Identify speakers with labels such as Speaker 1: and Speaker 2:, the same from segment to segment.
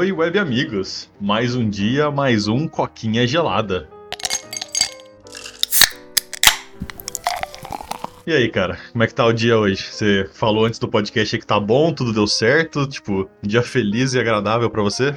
Speaker 1: oi, web amigos. Mais um dia, mais um coquinha gelada. E aí, cara, como é que tá o dia hoje? Você falou antes do podcast que tá bom, tudo deu certo, tipo, um dia feliz e agradável para você?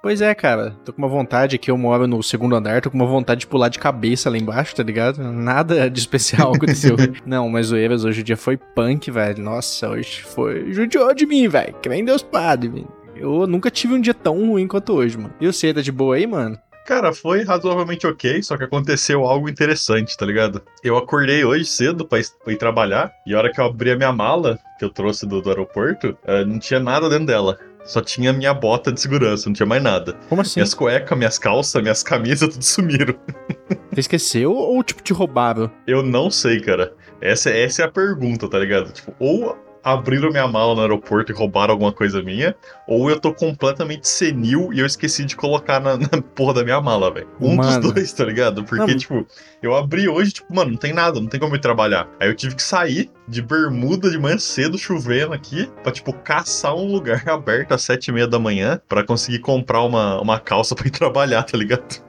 Speaker 2: Pois é, cara. Tô com uma vontade aqui, eu moro no segundo andar, tô com uma vontade de pular de cabeça lá embaixo, tá ligado? Nada de especial aconteceu. Não, mas zoeiras, hoje o dia foi punk, velho. Nossa, hoje foi. Judiou de mim, velho. Que nem Deus Padre, velho. Eu nunca tive um dia tão ruim quanto hoje, mano. E você, tá de boa aí, mano?
Speaker 1: Cara, foi razoavelmente ok, só que aconteceu algo interessante, tá ligado? Eu acordei hoje cedo pra, ir trabalhar, e a hora que eu abri a minha mala, que eu trouxe do, do aeroporto, uh, não tinha nada dentro dela. Só tinha minha bota de segurança, não tinha mais nada.
Speaker 2: Como assim?
Speaker 1: Minhas cuecas, minhas calças, minhas camisas, tudo sumiram.
Speaker 2: Você esqueceu ou, tipo, te roubaram?
Speaker 1: Eu não sei, cara. Essa, essa é a pergunta, tá ligado? Tipo, ou abriram minha mala no aeroporto e roubaram alguma coisa minha, ou eu tô completamente senil e eu esqueci de colocar na, na porra da minha mala, velho. Um mano. dos dois, tá ligado? Porque, não. tipo, eu abri hoje, tipo, mano, não tem nada, não tem como eu trabalhar. Aí eu tive que sair de bermuda de manhã cedo, chovendo aqui, pra, tipo, caçar um lugar aberto às sete e meia da manhã pra conseguir comprar uma, uma calça pra ir trabalhar, tá ligado?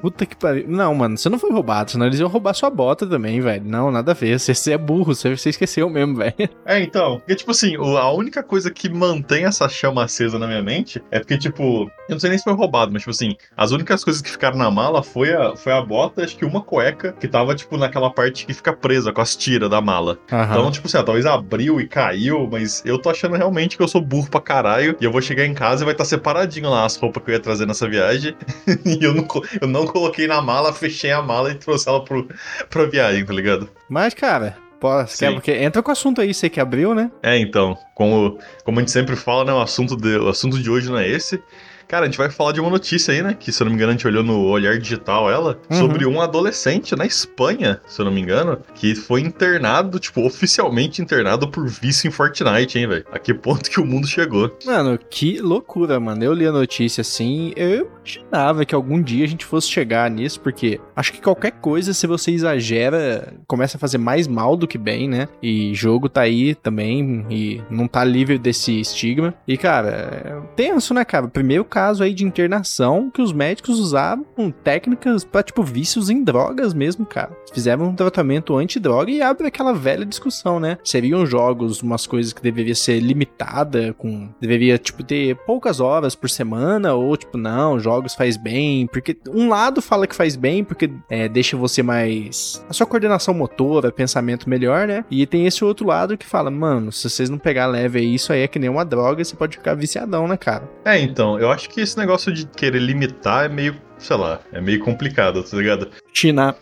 Speaker 2: Puta que pariu. Não, mano, você não foi roubado, senão eles iam roubar sua bota também, velho. Não, nada a ver. Você, você é burro, você, você esqueceu mesmo, velho.
Speaker 1: É, então. Porque, tipo assim, a única coisa que mantém essa chama acesa na minha mente é porque, tipo, eu não sei nem se foi roubado, mas, tipo assim, as únicas coisas que ficaram na mala foi a, foi a bota, acho que uma cueca que tava, tipo, naquela parte que fica presa com as tiras da mala. Uhum. Então, tipo assim, ó, talvez abriu e caiu, mas eu tô achando realmente que eu sou burro pra caralho e eu vou chegar em casa e vai estar tá separadinho lá as roupas que eu ia trazer nessa viagem e eu não, eu não coloquei na mala, fechei a mala e trouxe ela pro, pra viagem, tá ligado?
Speaker 2: Mas, cara, Pode, quer, porque entra com o assunto aí, você que abriu, né?
Speaker 1: É, então, como, como a gente sempre fala, né, o assunto, de, o assunto de hoje não é esse, Cara, a gente vai falar de uma notícia aí, né? Que, se eu não me engano, a gente olhou no Olhar Digital ela, uhum. sobre um adolescente na Espanha, se eu não me engano, que foi internado, tipo, oficialmente internado por vício em Fortnite, hein, velho? A que ponto que o mundo chegou?
Speaker 2: Mano, que loucura, mano. Eu li a notícia assim, eu imaginava que algum dia a gente fosse chegar nisso, porque acho que qualquer coisa, se você exagera, começa a fazer mais mal do que bem, né? E jogo tá aí também, e não tá livre desse estigma. E, cara, é tenso, né, cara? Primeiro, caso aí de internação que os médicos usavam técnicas para tipo vícios em drogas mesmo, cara. Fizeram um tratamento antidroga e abre aquela velha discussão, né? Seriam jogos umas coisas que deveria ser limitada com deveria tipo ter poucas horas por semana ou tipo não, jogos faz bem, porque um lado fala que faz bem porque é, deixa você mais a sua coordenação motora, pensamento melhor, né? E tem esse outro lado que fala, mano, se vocês não pegar leve aí, isso aí é que nem uma droga, você pode ficar viciadão, né, cara?
Speaker 1: É, então, eu acho que esse negócio de querer limitar é meio, sei lá, é meio complicado, tá ligado?
Speaker 2: China.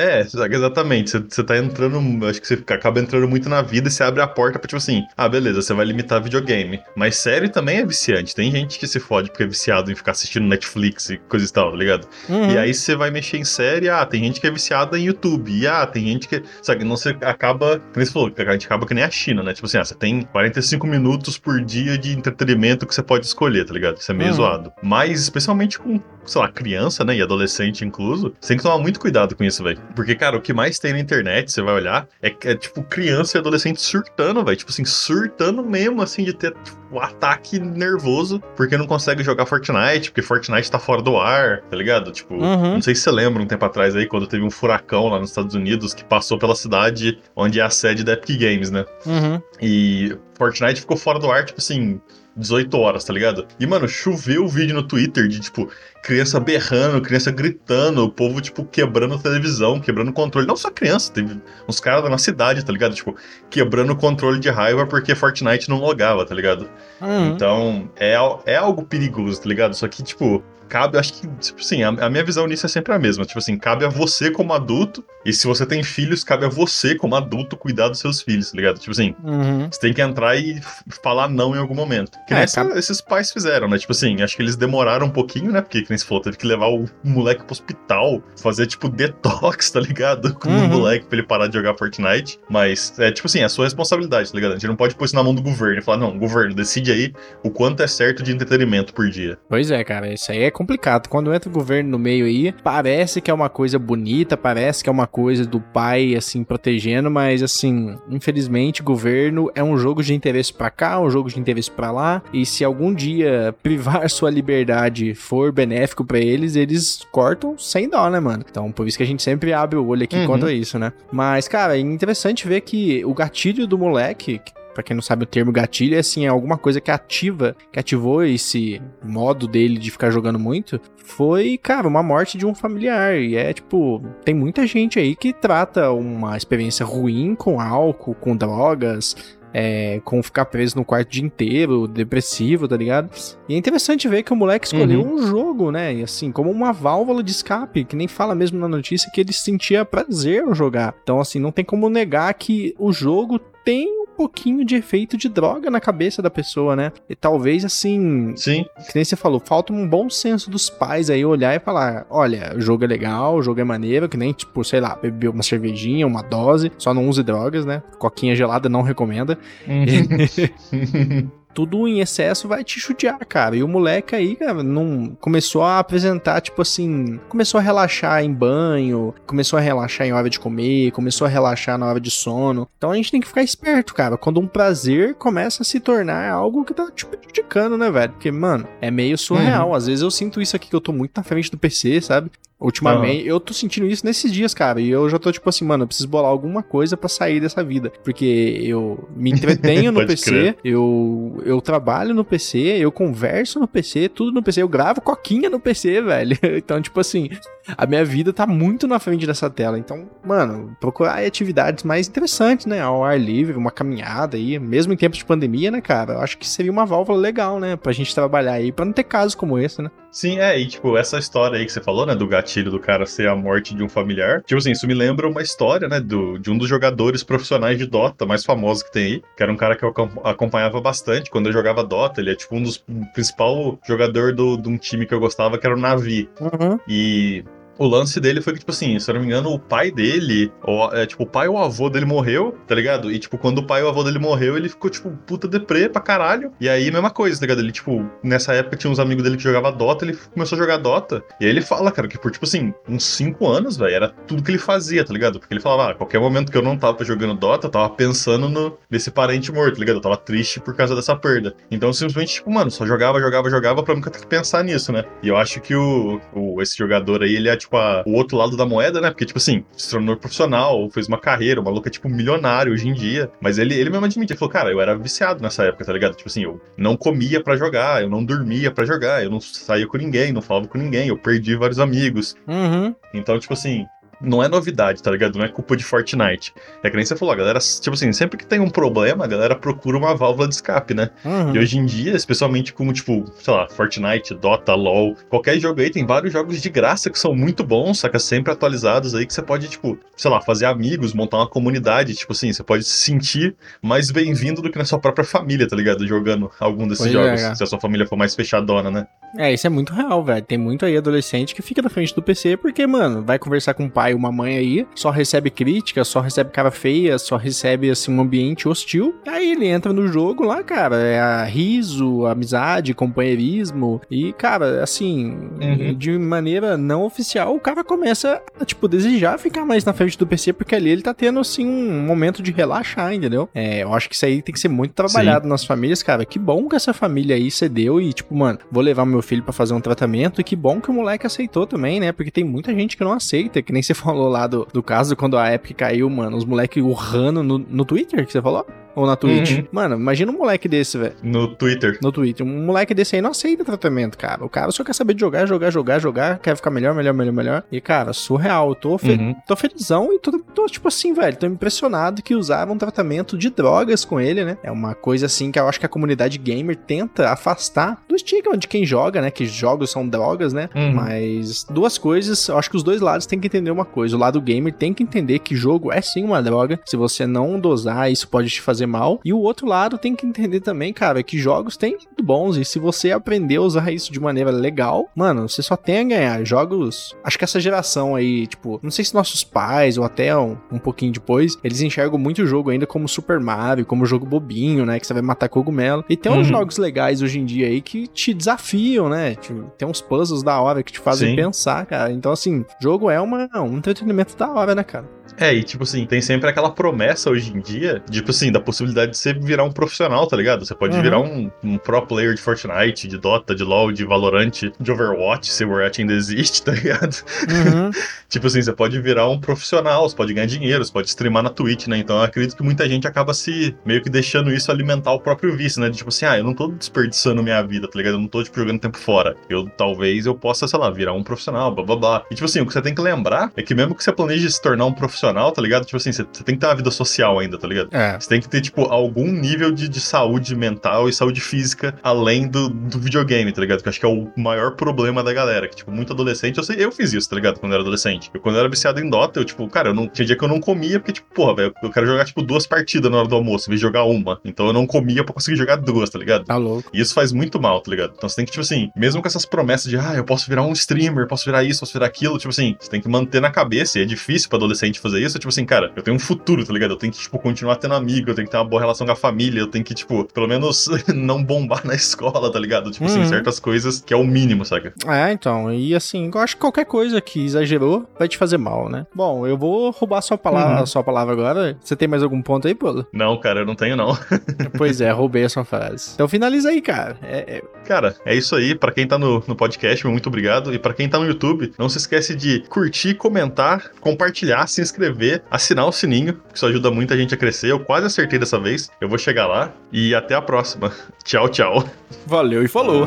Speaker 1: É, exatamente. Você tá entrando. Acho que você acaba entrando muito na vida e você abre a porta pra, tipo assim, ah, beleza, você vai limitar videogame. Mas série também é viciante. Tem gente que se fode porque é viciado em ficar assistindo Netflix e coisa e tal, tá ligado? Uhum. E aí você vai mexer em série, ah, tem gente que é viciada em YouTube. E ah, tem gente que. Sabe, não você acaba. Como você falou, a gente acaba que nem a China, né? Tipo assim, ah, você tem 45 minutos por dia de entretenimento que você pode escolher, tá ligado? Isso é meio uhum. zoado. Mas, especialmente com, sei lá, criança, né? E adolescente incluso, você tem que tomar muito cuidado com isso, velho. Porque, cara, o que mais tem na internet, você vai olhar, é, é tipo criança e adolescente surtando, velho. Tipo assim, surtando mesmo, assim, de ter tipo, um ataque nervoso, porque não consegue jogar Fortnite, porque Fortnite tá fora do ar, tá ligado? Tipo, uhum. não sei se você lembra um tempo atrás aí, quando teve um furacão lá nos Estados Unidos que passou pela cidade onde é a sede da Epic Games, né?
Speaker 2: Uhum.
Speaker 1: E Fortnite ficou fora do ar, tipo assim, 18 horas, tá ligado? E, mano, choveu o vídeo no Twitter de, tipo, criança berrando, criança gritando, o povo, tipo, quebrando a televisão, quebrando o controle. Não só criança, teve uns caras da nossa cidade, tá ligado? Tipo, quebrando o controle de raiva porque Fortnite não logava, tá ligado? Uhum. Então, é, é algo perigoso, tá ligado? Só que, tipo, cabe, acho que, tipo assim, a, a, minha visão nisso é sempre a mesma. Tipo assim, cabe a você como adulto, e se você tem filhos, cabe a você como adulto cuidar dos seus filhos, tá ligado? Tipo assim,
Speaker 2: uhum.
Speaker 1: você tem que entrar e falar não em algum momento. Que é, cabe... esses pais fizeram, né? Tipo assim, acho que eles demoraram um pouquinho, né? Porque, como você falou, teve que levar o moleque pro hospital, fazer, tipo, detox, tá ligado? Com uhum. o moleque pra ele parar de jogar Fortnite. Mas, é tipo assim, é a sua responsabilidade, tá ligado? A gente não pode pôr isso na mão do governo e falar, não, governo, decide aí o quanto é certo de entretenimento por dia.
Speaker 2: Pois é, cara, isso aí é complicado. Quando entra o governo no meio aí, parece que é uma coisa bonita, parece que é uma coisa do pai, assim, protegendo, mas, assim, infelizmente, governo é um jogo de interesse para cá, um jogo de interesse para lá, e se algum dia privar sua liberdade for benéfico para eles, eles cortam sem dó, né, mano? Então, por isso que a gente sempre abre o olho aqui uhum. contra isso, né? Mas, cara, é interessante ver que o gatilho do moleque, Pra quem não sabe o termo gatilho, é assim, é alguma coisa que ativa, que ativou esse modo dele de ficar jogando muito, foi, cara, uma morte de um familiar. E é tipo, tem muita gente aí que trata uma experiência ruim com álcool, com drogas, é, com ficar preso no quarto o dia inteiro, depressivo, tá ligado? E é interessante ver que o moleque escolheu uhum. um jogo, né? E assim, como uma válvula de escape, que nem fala mesmo na notícia que ele sentia prazer ao jogar. Então, assim, não tem como negar que o jogo tem pouquinho de efeito de droga na cabeça da pessoa, né? E talvez assim.
Speaker 1: Sim.
Speaker 2: Que nem você falou, falta um bom senso dos pais aí olhar e falar: olha, o jogo é legal, o jogo é maneiro, que nem, tipo, sei lá, beber uma cervejinha, uma dose, só não use drogas, né? Coquinha gelada não recomenda. Tudo em excesso vai te chutear, cara. E o moleque aí, cara, não começou a apresentar, tipo assim, começou a relaxar em banho, começou a relaxar em hora de comer, começou a relaxar na hora de sono. Então a gente tem que ficar esperto, cara, quando um prazer começa a se tornar algo que tá te prejudicando, né, velho? Porque, mano, é meio surreal. Uhum. Às vezes eu sinto isso aqui que eu tô muito na frente do PC, sabe? Ultimamente, eu tô sentindo isso nesses dias, cara. E eu já tô tipo assim, mano, eu preciso bolar alguma coisa para sair dessa vida. Porque eu me entretenho no PC, eu, eu trabalho no PC, eu converso no PC, tudo no PC, eu gravo coquinha no PC, velho. Então, tipo assim, a minha vida tá muito na frente dessa tela. Então, mano, procurar atividades mais interessantes, né? Ao ar livre, uma caminhada aí, mesmo em tempos de pandemia, né, cara? Eu acho que seria uma válvula legal, né? Pra gente trabalhar aí, pra não ter casos como esse, né?
Speaker 1: Sim, é, e tipo, essa história aí que você falou, né, do gatilho do cara ser a morte de um familiar, tipo assim, isso me lembra uma história, né, do, de um dos jogadores profissionais de Dota mais famosos que tem aí, que era um cara que eu acompanhava bastante quando eu jogava Dota, ele é tipo um dos principal jogador do, de um time que eu gostava, que era o Navi. Uhum. E o lance dele foi que, tipo assim, se eu não me engano, o pai dele, ou, é, tipo, o pai ou o avô dele morreu, tá ligado? E, tipo, quando o pai ou o avô dele morreu, ele ficou, tipo, puta deprê pra caralho. E aí, mesma coisa, tá ligado? Ele, tipo, nessa época tinha uns amigos dele que jogavam Dota, ele começou a jogar Dota. E aí ele fala, cara, que por, tipo assim, uns 5 anos, velho, era tudo que ele fazia, tá ligado? Porque ele falava, ah, qualquer momento que eu não tava jogando Dota, eu tava pensando no, nesse parente morto, tá ligado? Eu tava triste por causa dessa perda. Então, simplesmente, tipo, mano, só jogava, jogava, jogava pra nunca ter que pensar nisso, né? E eu acho que o, o esse jogador aí, ele é, tipo, a, o outro lado lado da moeda, né? Porque, tipo assim, se tornou profissional, fez uma carreira, o maluco é, tipo, milionário hoje em dia. Mas ele, ele mesmo admite, ele falou, cara, eu era viciado nessa época, tá ligado? Tipo assim, eu não comia para jogar, eu não dormia para jogar, eu não saía com ninguém, não falava com ninguém, eu perdi vários amigos.
Speaker 2: Uhum.
Speaker 1: Então, tipo assim, não é novidade, tá ligado? Não é culpa de Fortnite. É que nem você falou, a galera, tipo assim, sempre que tem um problema, a galera procura uma válvula de escape, né? Uhum. E hoje em dia, especialmente como, tipo, sei lá, Fortnite, Dota, LoL, qualquer jogo aí, tem vários jogos de graça que são muito bons, saca? Sempre atualizados aí, que você pode, tipo, sei lá, fazer amigos, montar uma comunidade, tipo assim, você pode se sentir mais bem-vindo do que na sua própria família, tá ligado? Jogando algum desses pois jogos, é, se a sua família for mais fechadona, né?
Speaker 2: É, isso é muito real, velho. Tem muito aí adolescente que fica na frente do PC porque, mano, vai conversar com o pai pai, uma mãe aí, só recebe crítica, só recebe cara feia, só recebe, assim, um ambiente hostil. Aí ele entra no jogo lá, cara, é riso, amizade, companheirismo. E, cara, assim, uhum. de maneira não oficial, o cara começa a, tipo, desejar ficar mais na frente do PC, porque ali ele tá tendo, assim, um momento de relaxar, entendeu? É, eu acho que isso aí tem que ser muito trabalhado Sim. nas famílias, cara. Que bom que essa família aí cedeu e, tipo, mano, vou levar meu filho para fazer um tratamento. E que bom que o moleque aceitou também, né? Porque tem muita gente que não aceita, que nem você falou lá do, do caso quando a Epic caiu, mano, os moleques urrando no, no Twitter, que você falou? Ou na Twitch. Uhum. Mano, imagina um moleque desse, velho.
Speaker 1: No Twitter.
Speaker 2: No Twitter. Um moleque desse aí não aceita tratamento, cara. O cara só quer saber de jogar, jogar, jogar, jogar, quer ficar melhor, melhor, melhor, melhor. E, cara, surreal. Eu tô, fe uhum. tô felizão e tô, tô, tipo assim, velho, tô impressionado que usaram um tratamento de drogas com ele, né? É uma coisa assim que eu acho que a comunidade gamer tenta afastar do estigma de quem joga, né? Que jogos são drogas, né? Uhum. Mas duas coisas, eu acho que os dois lados têm que entender uma coisa. O lado gamer tem que entender que jogo é sim uma droga. Se você não dosar, isso pode te fazer mal. E o outro lado tem que entender também, cara, que jogos têm muito bons. E se você aprender a usar isso de maneira legal, mano, você só tem a ganhar. Jogos. Acho que essa geração aí, tipo, não sei se nossos pais ou até um, um pouquinho depois, eles enxergam muito o jogo ainda como Super Mario, como jogo bobinho, né? Que você vai matar cogumelo. E tem uns uhum. jogos legais hoje em dia aí que te desafiam, né? Tem uns puzzles da hora que te fazem Sim. pensar, cara. Então, assim, jogo é uma, um entretenimento da hora, né, cara?
Speaker 1: É, e tipo assim, tem sempre aquela promessa hoje em dia, tipo assim, da possibilidade de você virar um profissional, tá ligado? Você pode uhum. virar um, um, pro player de Fortnite, de Dota, de LoL, de Valorant, de Overwatch, se o Overwatch ainda existe, tá ligado? Uhum. tipo assim, você pode virar um profissional, você pode ganhar dinheiro, você pode streamar na Twitch, né? Então eu acredito que muita gente acaba se meio que deixando isso alimentar o próprio vício, né? De, tipo assim, ah, eu não tô desperdiçando minha vida, tá ligado? Eu não tô, tipo, jogando tempo fora. Eu talvez eu possa, sei lá, virar um profissional, blá blá blá. E tipo assim, o que você tem que lembrar é que mesmo que você planeje se tornar um profissional, tá ligado? Tipo assim, você, você tem que ter uma vida social ainda, tá ligado? É. Você tem que ter, tipo, algum nível de, de saúde mental e saúde física além do, do videogame, tá ligado? Que eu acho que é o maior problema da galera. Que, tipo, muito adolescente, eu sei, eu fiz isso, tá ligado? Quando eu era adolescente. Eu, quando eu era viciado em Dota, eu, tipo, cara, eu não, tinha dia que eu não comia, porque, tipo, porra, velho, eu quero jogar, tipo, duas partidas na hora do almoço, em vez de jogar uma. Então eu não comia pra conseguir jogar duas, tá ligado?
Speaker 2: Tá louco.
Speaker 1: E isso faz muito mal, tá ligado? Então você tem que, tipo assim, mesmo com essas promessas de, ah, eu posso virar um streamer, posso virar isso, posso virar aquilo, tipo assim, você tem que manter na cabeça, e é difícil pra adolescente fazer isso, tipo assim, cara, eu tenho um futuro, tá ligado? Eu tenho que, tipo, continuar tendo amigo, eu tenho que ter uma boa relação com a família, eu tenho que, tipo, pelo menos não bombar na escola, tá ligado? Tipo assim, uhum. assim, certas coisas que é o mínimo, saca?
Speaker 2: É, então, e assim, eu acho que qualquer coisa que exagerou vai te fazer mal, né? Bom, eu vou roubar sua palavra, uhum. a sua palavra agora. Você tem mais algum ponto aí, Polo?
Speaker 1: Não, cara, eu não tenho, não.
Speaker 2: pois é, roubei a sua frase. Então finaliza aí, cara. É,
Speaker 1: é... Cara, é isso aí. Para quem tá no, no podcast, muito obrigado. E para quem tá no YouTube, não se esquece de curtir, comentar, compartilhar, se inscrever, assinar o sininho, que isso ajuda muita gente a crescer. Eu quase acertei dessa vez. Eu vou chegar lá e até a próxima. Tchau, tchau.
Speaker 2: Valeu e falou.